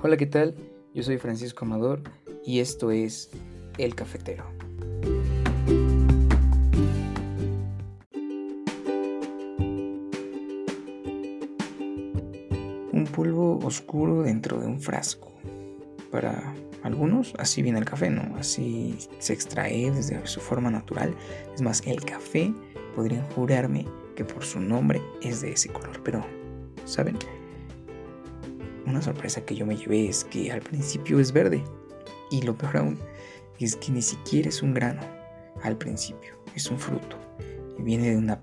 Hola, ¿qué tal? Yo soy Francisco Amador y esto es El Cafetero. Un polvo oscuro dentro de un frasco. Para algunos así viene el café, ¿no? Así se extrae desde su forma natural. Es más, el café podrían jurarme que por su nombre es de ese color, pero, ¿saben? Una sorpresa que yo me llevé es que al principio es verde. Y lo peor aún es que ni siquiera es un grano al principio, es un fruto. Y viene de una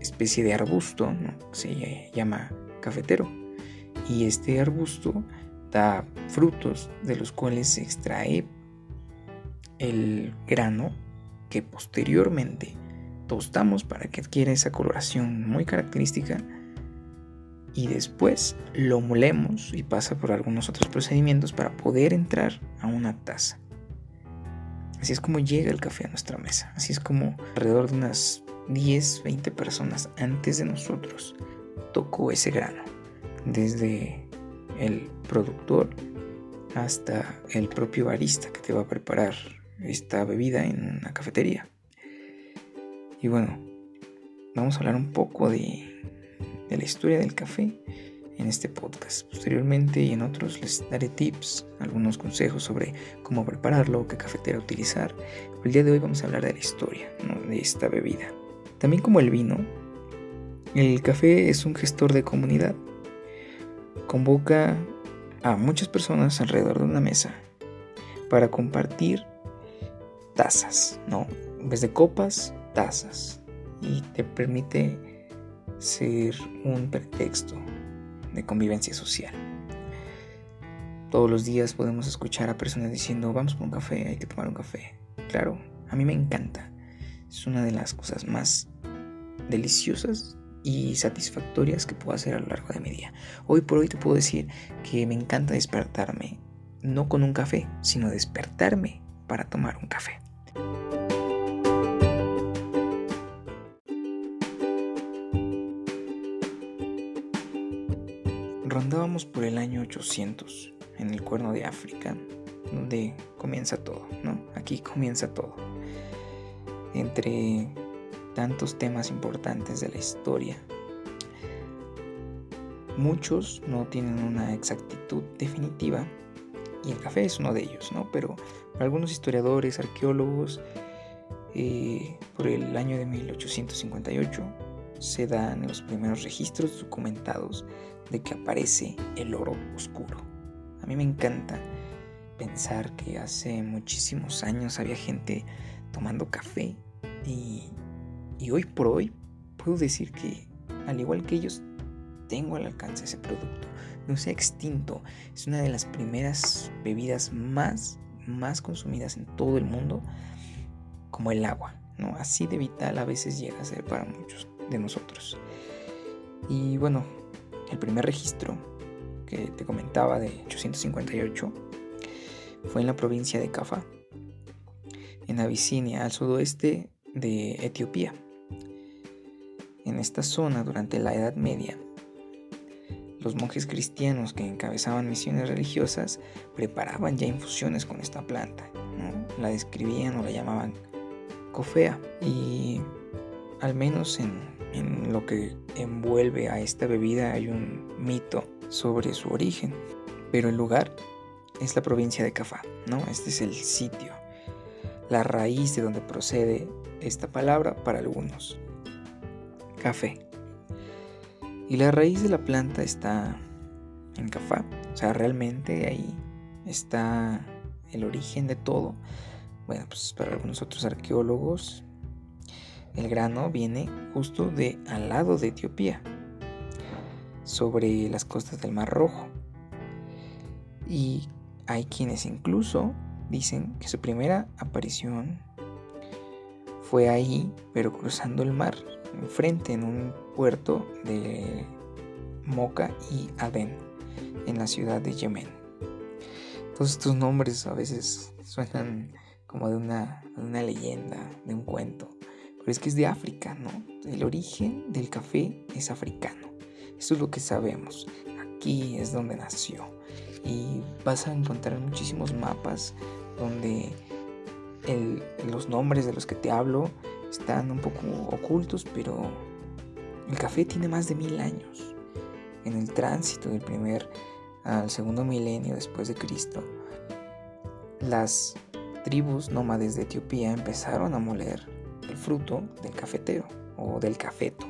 especie de arbusto, se llama cafetero. Y este arbusto da frutos de los cuales se extrae el grano que posteriormente tostamos para que adquiera esa coloración muy característica y después lo molemos y pasa por algunos otros procedimientos para poder entrar a una taza. Así es como llega el café a nuestra mesa. Así es como alrededor de unas 10, 20 personas antes de nosotros tocó ese grano. Desde el productor hasta el propio barista que te va a preparar esta bebida en una cafetería. Y bueno, vamos a hablar un poco de, de la historia del café en este podcast. Posteriormente y en otros les daré tips, algunos consejos sobre cómo prepararlo, qué cafetera utilizar. el día de hoy vamos a hablar de la historia de esta bebida. También como el vino, el café es un gestor de comunidad. Convoca a muchas personas alrededor de una mesa para compartir tazas, ¿no? En vez de copas, tazas y te permite ser un pretexto de convivencia social. Todos los días podemos escuchar a personas diciendo, vamos por un café, hay que tomar un café. Claro, a mí me encanta. Es una de las cosas más deliciosas y satisfactorias que puedo hacer a lo largo de mi día. Hoy por hoy te puedo decir que me encanta despertarme, no con un café, sino despertarme para tomar un café. Rondábamos por el año 800 en el cuerno de África, donde comienza todo, ¿no? Aquí comienza todo. Entre tantos temas importantes de la historia, muchos no tienen una exactitud definitiva y el café es uno de ellos, ¿no? Pero algunos historiadores, arqueólogos, eh, por el año de 1858 se dan los primeros registros documentados de que aparece el oro oscuro. A mí me encanta pensar que hace muchísimos años había gente tomando café y, hoy por hoy puedo decir que al igual que ellos tengo al alcance ese producto. No se extinto. Es una de las primeras bebidas más, más consumidas en todo el mundo, como el agua. ¿no? Así de vital a veces llega a ser para muchos de nosotros. Y bueno, el primer registro que te comentaba de 858 fue en la provincia de Cafá, en Abisinia, al sudoeste de Etiopía. En esta zona, durante la Edad Media, los monjes cristianos que encabezaban misiones religiosas preparaban ya infusiones con esta planta. La describían o la llamaban cofea. Y al menos en lo que envuelve a esta bebida hay un mito sobre su origen, pero el lugar es la provincia de Cafá, ¿no? Este es el sitio, la raíz de donde procede esta palabra para algunos. Café. Y la raíz de la planta está en Cafá, o sea, realmente ahí está el origen de todo. Bueno, pues para algunos otros arqueólogos el grano viene justo de al lado de Etiopía, sobre las costas del Mar Rojo. Y hay quienes incluso dicen que su primera aparición fue ahí, pero cruzando el mar, enfrente en un puerto de Moca y Adén, en la ciudad de Yemen. Todos estos nombres a veces suenan como una, de una leyenda, de un cuento. Es que es de África, ¿no? El origen del café es africano. Eso es lo que sabemos. Aquí es donde nació. y vas a encontrar muchísimos mapas donde los nombres de los que te hablo están un poco ocultos, pero el café tiene más de mil años. En el tránsito del primer al segundo milenio después de Cristo, las tribus nómades de Etiopía empezaron a moler fruto del cafetero o del cafeto.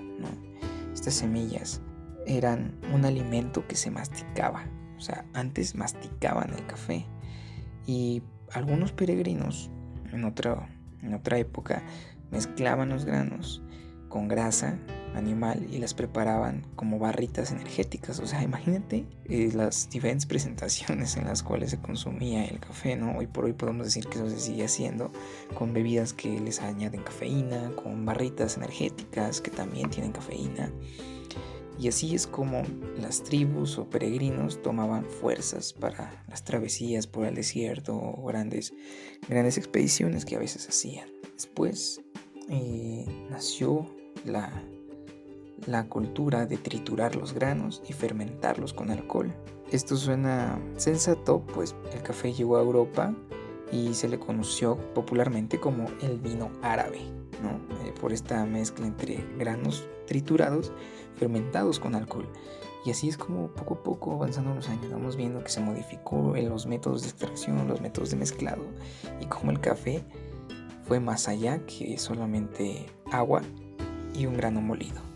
Estas semillas eran un alimento que se masticaba, o sea, antes masticaban el café y algunos peregrinos en otra, en otra época mezclaban los granos con grasa animal y las preparaban como barritas energéticas. O sea, imagínate eh, las diferentes presentaciones en las cuales se consumía el café, ¿no? Hoy por hoy podemos decir que eso se sigue haciendo con bebidas que les añaden cafeína, con barritas energéticas que también tienen cafeína. Y así es como las tribus o peregrinos tomaban fuerzas para las travesías por el desierto o grandes, grandes expediciones que a veces hacían. Después eh, nació la, la cultura de triturar los granos y fermentarlos con alcohol. Esto suena sensato, pues el café llegó a Europa y se le conoció popularmente como el vino árabe, ¿no? Eh, por esta mezcla entre granos triturados fermentados con alcohol. Y así es como poco a poco avanzando los años vamos viendo que se modificó en los métodos de extracción, los métodos de mezclado y como el café fue más allá que solamente agua y un grano molido.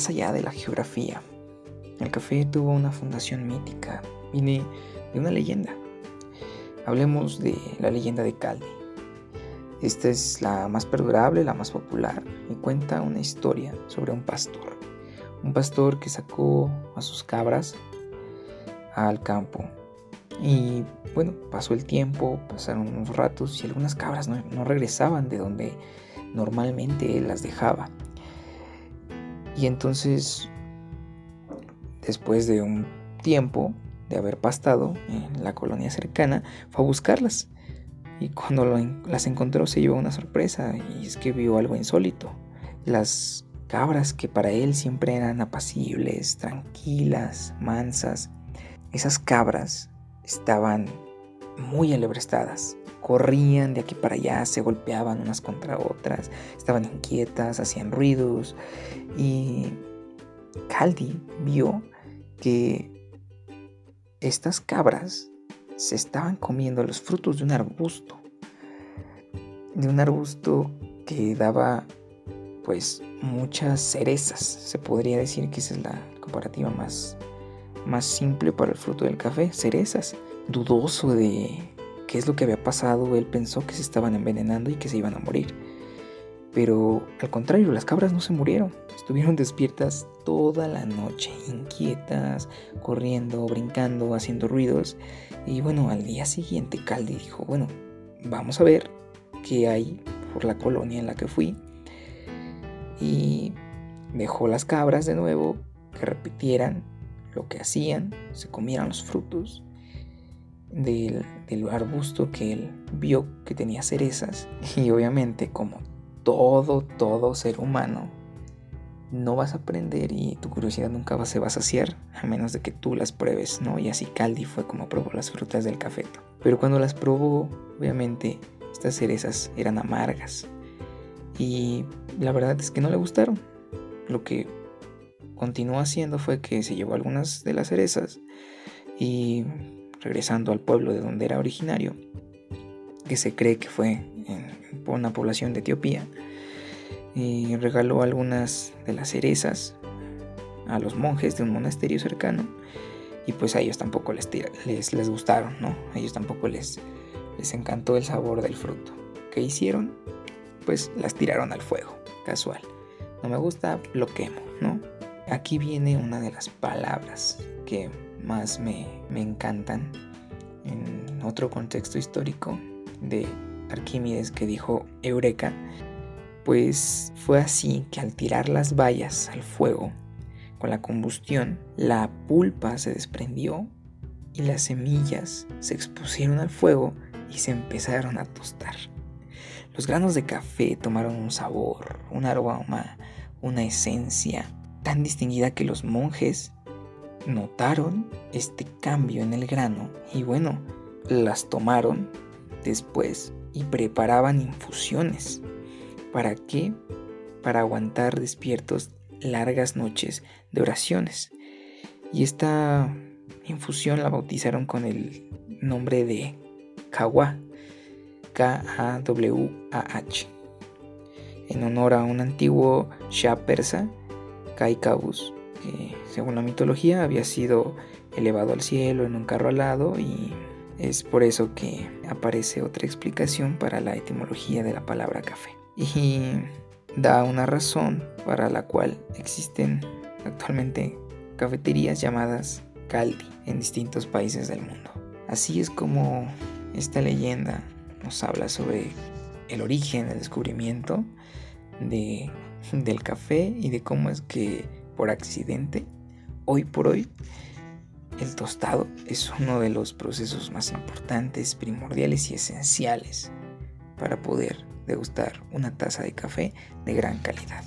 Más allá de la geografía, el café tuvo una fundación mítica, viene de una leyenda. Hablemos de la leyenda de Caldi. Esta es la más perdurable, la más popular, y cuenta una historia sobre un pastor. Un pastor que sacó a sus cabras al campo. Y bueno, pasó el tiempo, pasaron unos ratos y algunas cabras no, regresaban de donde normalmente las dejaba. Y entonces, después de un tiempo de haber pastado en la colonia cercana, fue a buscarlas. Y cuando las encontró se llevó una sorpresa y es que vio algo insólito. Las cabras que para él siempre eran apacibles, tranquilas, mansas, esas cabras estaban muy alebrestadas. Corrían de aquí para allá, se golpeaban unas contra otras, estaban inquietas, hacían ruidos. Y Caldi vio que estas cabras se estaban comiendo los frutos de un arbusto, de un arbusto que daba pues muchas cerezas, se podría decir que esa es la comparativa más, más simple para el fruto del café, cerezas, dudoso de qué es lo que había pasado, él pensó que se estaban envenenando y que se iban a morir. Pero al contrario, las cabras no se murieron, estuvieron despiertas toda la noche, inquietas, corriendo, brincando, haciendo ruidos. Y bueno, al día siguiente Caldi dijo, bueno, vamos a ver qué hay por la colonia en la que fui. Y dejó las cabras de nuevo que repitieran lo que hacían, se comieran los frutos del, arbusto que él vio que tenía cerezas y obviamente como todo, todo ser humano, no vas a aprender y tu curiosidad nunca se va a saciar a menos de que tú las pruebes, ¿no? Y así Caldi fue como probó las frutas del cafeto. Pero cuando las probó, obviamente, estas cerezas eran amargas. Y la verdad es que no le gustaron. Lo que continuó haciendo fue que se llevó algunas de las cerezas y regresando al pueblo de donde era originario, que se cree que fue en una población de Etiopía, y regaló algunas de las cerezas a los monjes de un monasterio cercano y pues a ellos tampoco les, les, les gustaron, ¿no? A ellos tampoco les, les encantó el sabor del fruto. ¿Qué hicieron? Pues las tiraron al fuego, casual. No me gusta, lo quemo, ¿no? Aquí viene una de las palabras que más me, me encantan en otro contexto histórico de Arquímedes que dijo Eureka, pues fue así que al tirar las bayas al fuego, con la combustión, la pulpa se desprendió y las semillas se expusieron al fuego y se empezaron a tostar. Los granos de café tomaron un sabor, un aroma, una esencia tan distinguida que los monjes notaron este cambio en el grano y bueno, las tomaron después y preparaban infusiones. ¿Para qué? Para aguantar despiertos largas noches de oraciones. Y esta infusión la bautizaron con el nombre de Kawa, K-A-W-A-H, en honor a un antiguo Shah persa, Kaikabus, que según la mitología había sido elevado al cielo en un carro alado y es por eso que aparece otra explicación para la etimología de la palabra café. Y da una razón para la cual existen actualmente cafeterías llamadas Caldi en distintos países del mundo. Así es como esta leyenda nos habla sobre el origen, el descubrimiento de, del café y de cómo es que por accidente, hoy por hoy, el tostado es uno de los procesos más importantes, primordiales y esenciales para poder degustar una taza de café de gran calidad.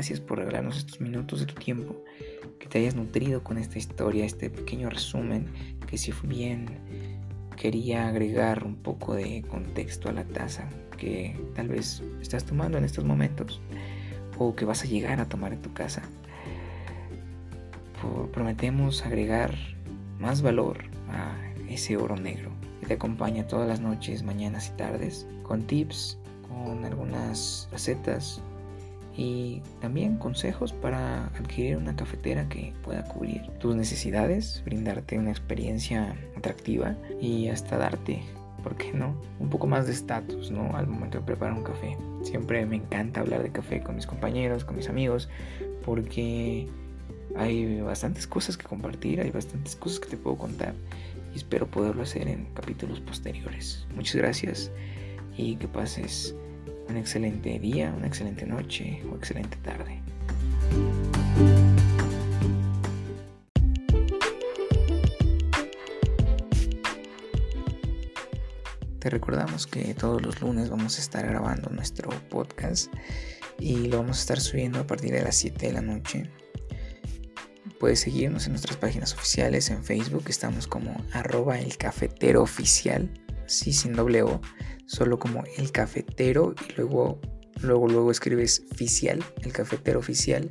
Gracias por regalarnos estos minutos de tu tiempo, que te hayas nutrido con esta historia, este pequeño resumen, que si bien quería agregar un poco de contexto a la taza que tal vez estás tomando en estos momentos o que vas a llegar a tomar en tu casa. Prometemos agregar más valor a ese oro negro que te acompaña todas las noches, mañanas y tardes, con tips, con algunas recetas y también consejos para adquirir una cafetera que pueda cubrir tus necesidades, brindarte una experiencia atractiva y hasta darte ¿por qué no? Un poco más de estatus, ¿no? Al momento de preparar un café. Siempre me encanta hablar de café con mis compañeros, con mis amigos, porque hay bastantes cosas que compartir, hay bastantes cosas que te puedo contar y espero poderlo hacer en capítulos posteriores. Muchas gracias y que pases un excelente día, una excelente noche o excelente tarde. Te recordamos que todos los lunes vamos a estar grabando nuestro podcast y lo vamos a estar subiendo a partir de las 7 de la noche. Puedes seguirnos en nuestras páginas oficiales en Facebook, estamos como arroba el cafetero oficial, sí sin doble O, solo como el cafetero y luego, luego, luego escribes oficial, el cafetero oficial.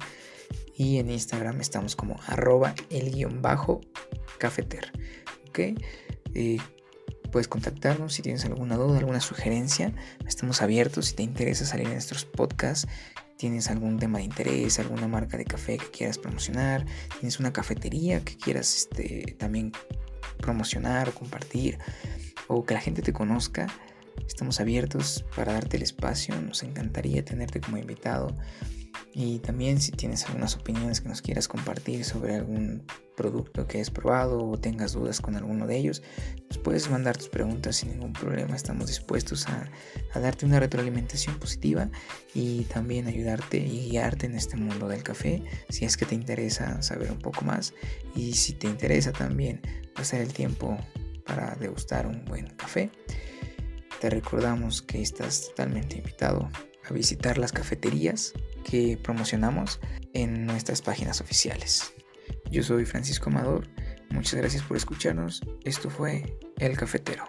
Y en Instagram estamos como arroba el guion bajo cafeter. ¿Ok? Eh, Puedes contactarnos si tienes alguna duda, alguna sugerencia. Estamos abiertos si te interesa salir en nuestros podcasts. Tienes algún tema de interés, alguna marca de café que quieras promocionar, tienes una cafetería que quieras este, también promocionar o compartir, o que la gente te conozca. Estamos abiertos para darte el espacio. Nos encantaría tenerte como invitado. Y también si tienes algunas opiniones que nos quieras compartir sobre algún producto que has probado o tengas dudas con alguno de ellos, nos puedes mandar tus preguntas sin ningún problema. Estamos dispuestos a, darte una retroalimentación positiva y también ayudarte y guiarte en este mundo del café si es que te interesa saber un poco más y si te interesa también pasar el tiempo para degustar un buen café. Te recordamos que estás totalmente invitado a visitar las cafeterías que promocionamos en nuestras páginas oficiales. Yo soy Francisco Amador, muchas gracias por escucharnos, esto fue El Cafetero.